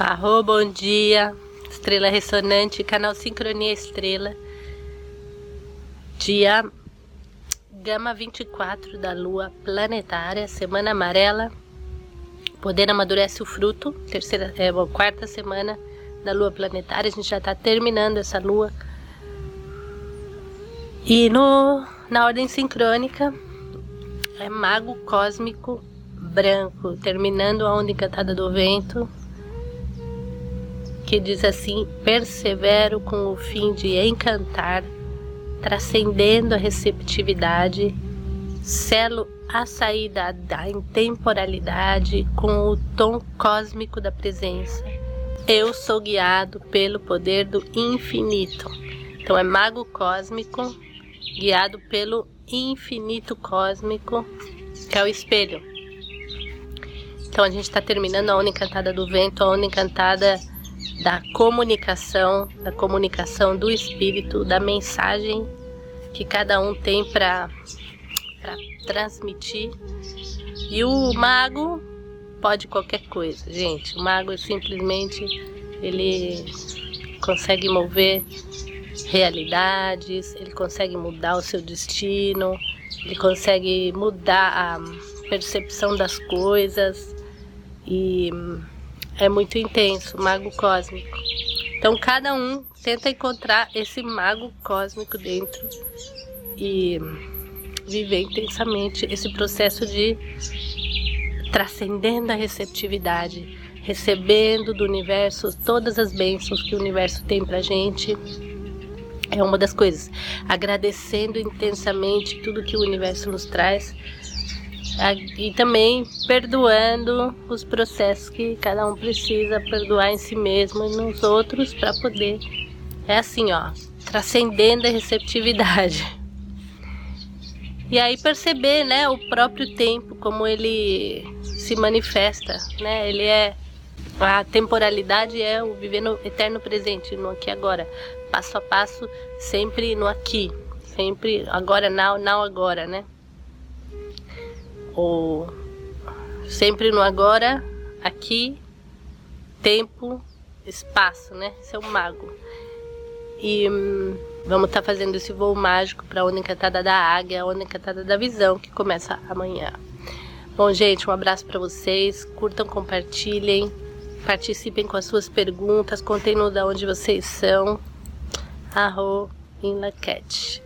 Arro, bom dia. Estrela Ressonante, canal Sincronia Estrela. Dia Gama 24 da Lua Planetária, Semana Amarela. Poder amadurece o fruto, terceira, é, bom, quarta semana da Lua Planetária. A gente já está terminando essa Lua. E no, na ordem sincrônica é Mago Cósmico Branco, terminando a onda encantada do vento que diz assim: persevero com o fim de encantar, transcendendo a receptividade, selo a saída da intemporalidade com o tom cósmico da presença. Eu sou guiado pelo poder do infinito. Então é mago cósmico, guiado pelo infinito cósmico, que é o espelho. Então a gente está terminando a onda encantada do vento, a onda encantada da comunicação, da comunicação do espírito, da mensagem que cada um tem para transmitir. E o mago pode qualquer coisa, gente. O mago simplesmente ele consegue mover realidades, ele consegue mudar o seu destino, ele consegue mudar a percepção das coisas e é muito intenso, mago cósmico. Então cada um tenta encontrar esse mago cósmico dentro e viver intensamente esse processo de transcendendo a receptividade, recebendo do universo todas as bênçãos que o universo tem pra gente. É uma das coisas. Agradecendo intensamente tudo que o universo nos traz e também perdoando os processos que cada um precisa perdoar em si mesmo e nos outros para poder. É assim ó transcendendo a receptividade. E aí perceber né o próprio tempo como ele se manifesta né? Ele é a temporalidade é o viver no eterno presente no aqui agora. Passo a passo sempre no aqui sempre agora now now agora né ou sempre no agora, aqui, tempo, espaço, né? Esse é o mago. E hum, vamos estar tá fazendo esse voo mágico para a encantada da águia, a encantada da visão, que começa amanhã. Bom, gente, um abraço para vocês. Curtam, compartilhem, participem com as suas perguntas, contem da onde vocês são. Arro, in la cat.